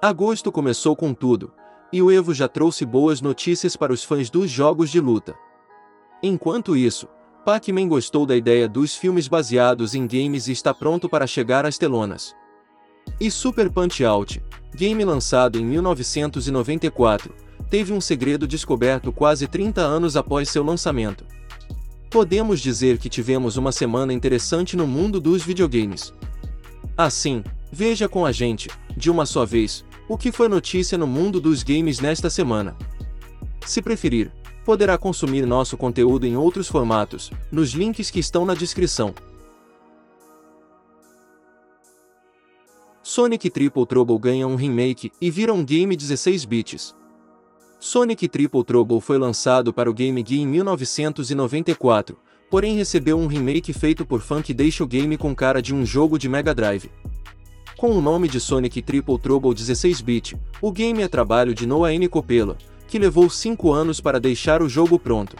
Agosto começou com tudo, e o Evo já trouxe boas notícias para os fãs dos jogos de luta. Enquanto isso, Pac-Man gostou da ideia dos filmes baseados em games e está pronto para chegar às telonas. E Super Punch-Out, game lançado em 1994, teve um segredo descoberto quase 30 anos após seu lançamento. Podemos dizer que tivemos uma semana interessante no mundo dos videogames. Assim, veja com a gente, de uma só vez, o que foi notícia no mundo dos games nesta semana. Se preferir, poderá consumir nosso conteúdo em outros formatos, nos links que estão na descrição. Sonic Triple Trouble ganha um remake e vira um game 16 bits. Sonic Triple Trouble foi lançado para o Game Gear em 1994, porém recebeu um remake feito por fã que deixa o game com cara de um jogo de Mega Drive. Com o nome de Sonic Triple Trouble 16-bit, o game é trabalho de Noah N. Coppola, que levou 5 anos para deixar o jogo pronto.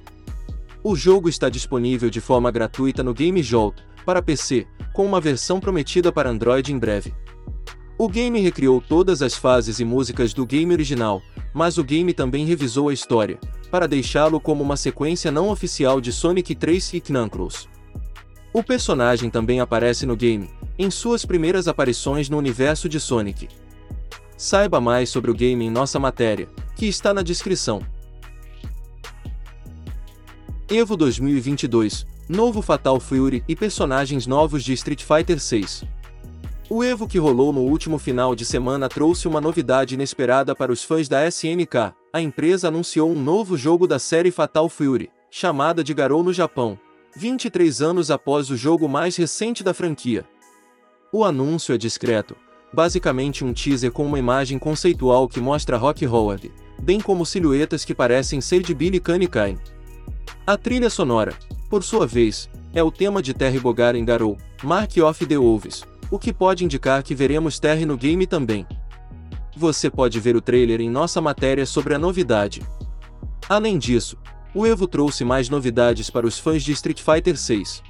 O jogo está disponível de forma gratuita no Game Jolt, para PC, com uma versão prometida para Android em breve. O game recriou todas as fases e músicas do game original, mas o game também revisou a história, para deixá-lo como uma sequência não oficial de Sonic 3 e Knuckles. O personagem também aparece no game, em suas primeiras aparições no universo de Sonic. Saiba mais sobre o game em nossa matéria, que está na descrição. Evo 2022 Novo Fatal Fury e personagens novos de Street Fighter 6. O Evo que rolou no último final de semana trouxe uma novidade inesperada para os fãs da SNK. A empresa anunciou um novo jogo da série Fatal Fury, chamada de Garou no Japão, 23 anos após o jogo mais recente da franquia. O anúncio é discreto, basicamente um teaser com uma imagem conceitual que mostra Rock Howard, bem como silhuetas que parecem ser de Billy Cunningham. A trilha sonora, por sua vez, é o tema de Terry Bogard em Garou, Mark of the Wolves, o que pode indicar que veremos Terry no game também. Você pode ver o trailer em nossa matéria sobre a novidade. Além disso, o Evo trouxe mais novidades para os fãs de Street Fighter 6.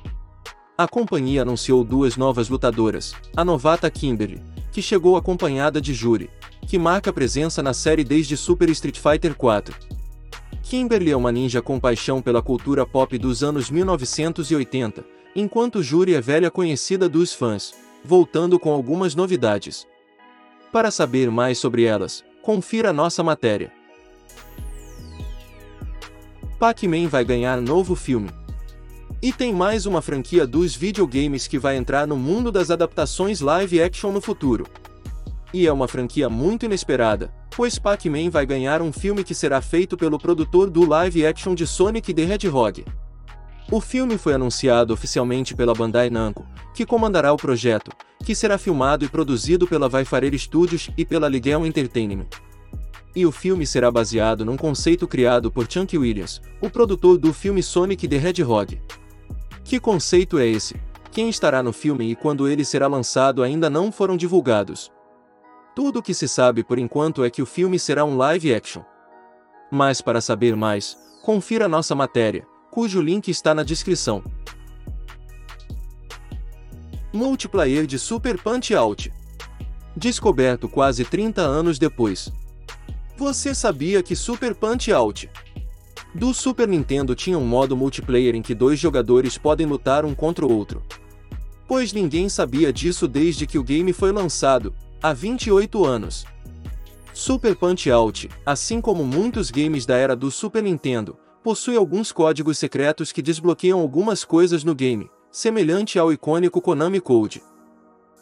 A companhia anunciou duas novas lutadoras, a novata Kimberly, que chegou acompanhada de Juri, que marca presença na série desde Super Street Fighter 4. Kimberly é uma ninja com paixão pela cultura pop dos anos 1980, enquanto Juri é velha conhecida dos fãs, voltando com algumas novidades. Para saber mais sobre elas, confira nossa matéria. Pac-Man vai ganhar novo filme. E tem mais uma franquia dos videogames que vai entrar no mundo das adaptações live action no futuro. E é uma franquia muito inesperada, pois Pac-Man vai ganhar um filme que será feito pelo produtor do live action de Sonic the Hedgehog. O filme foi anunciado oficialmente pela Bandai Namco, que comandará o projeto, que será filmado e produzido pela Vaifarer Studios e pela Ligel Entertainment. E o filme será baseado num conceito criado por Chunky Williams, o produtor do filme Sonic the Hedgehog. Que conceito é esse? Quem estará no filme e quando ele será lançado ainda não foram divulgados. Tudo o que se sabe por enquanto é que o filme será um live action. Mas para saber mais, confira nossa matéria, cujo link está na descrição. Multiplayer de Super Punch-Out Descoberto quase 30 anos depois. Você sabia que Super Punch-Out do Super Nintendo tinha um modo multiplayer em que dois jogadores podem lutar um contra o outro. Pois ninguém sabia disso desde que o game foi lançado, há 28 anos. Super Punch-Out, assim como muitos games da era do Super Nintendo, possui alguns códigos secretos que desbloqueiam algumas coisas no game, semelhante ao icônico Konami Code.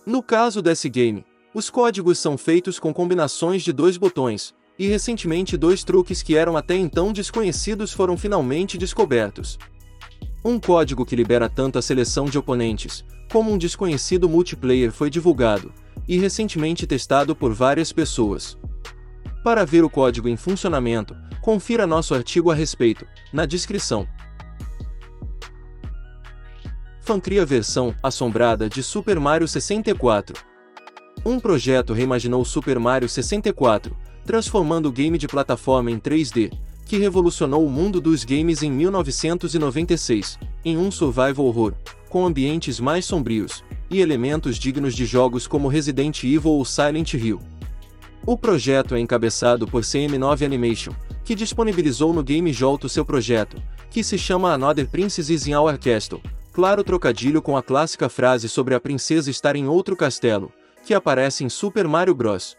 No caso desse game, os códigos são feitos com combinações de dois botões, e recentemente dois truques que eram até então desconhecidos foram finalmente descobertos. Um código que libera tanto a seleção de oponentes, como um desconhecido multiplayer foi divulgado, e recentemente testado por várias pessoas. Para ver o código em funcionamento, confira nosso artigo a respeito, na descrição. Fan cria versão assombrada de Super Mario 64. Um projeto reimaginou Super Mario 64, transformando o game de plataforma em 3D, que revolucionou o mundo dos games em 1996, em um survival horror, com ambientes mais sombrios e elementos dignos de jogos como Resident Evil ou Silent Hill. O projeto é encabeçado por CM9 Animation, que disponibilizou no Game Jolt seu projeto, que se chama Another Princess in Our Castle, claro trocadilho com a clássica frase sobre a princesa estar em outro castelo, que aparece em Super Mario Bros.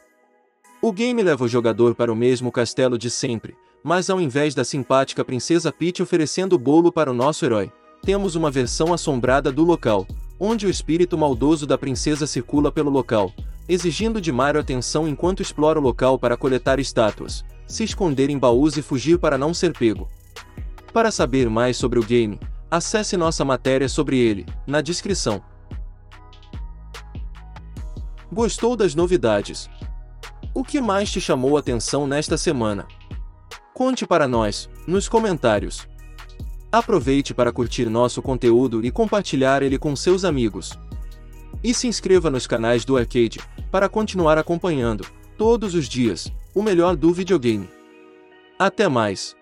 O game leva o jogador para o mesmo castelo de sempre, mas ao invés da simpática princesa Peach oferecendo o bolo para o nosso herói, temos uma versão assombrada do local, onde o espírito maldoso da princesa circula pelo local, exigindo de Mario atenção enquanto explora o local para coletar estátuas, se esconder em baús e fugir para não ser pego. Para saber mais sobre o game, acesse nossa matéria sobre ele, na descrição. Gostou das novidades? O que mais te chamou a atenção nesta semana? Conte para nós, nos comentários. Aproveite para curtir nosso conteúdo e compartilhar ele com seus amigos. E se inscreva nos canais do Arcade, para continuar acompanhando, todos os dias, o melhor do videogame. Até mais!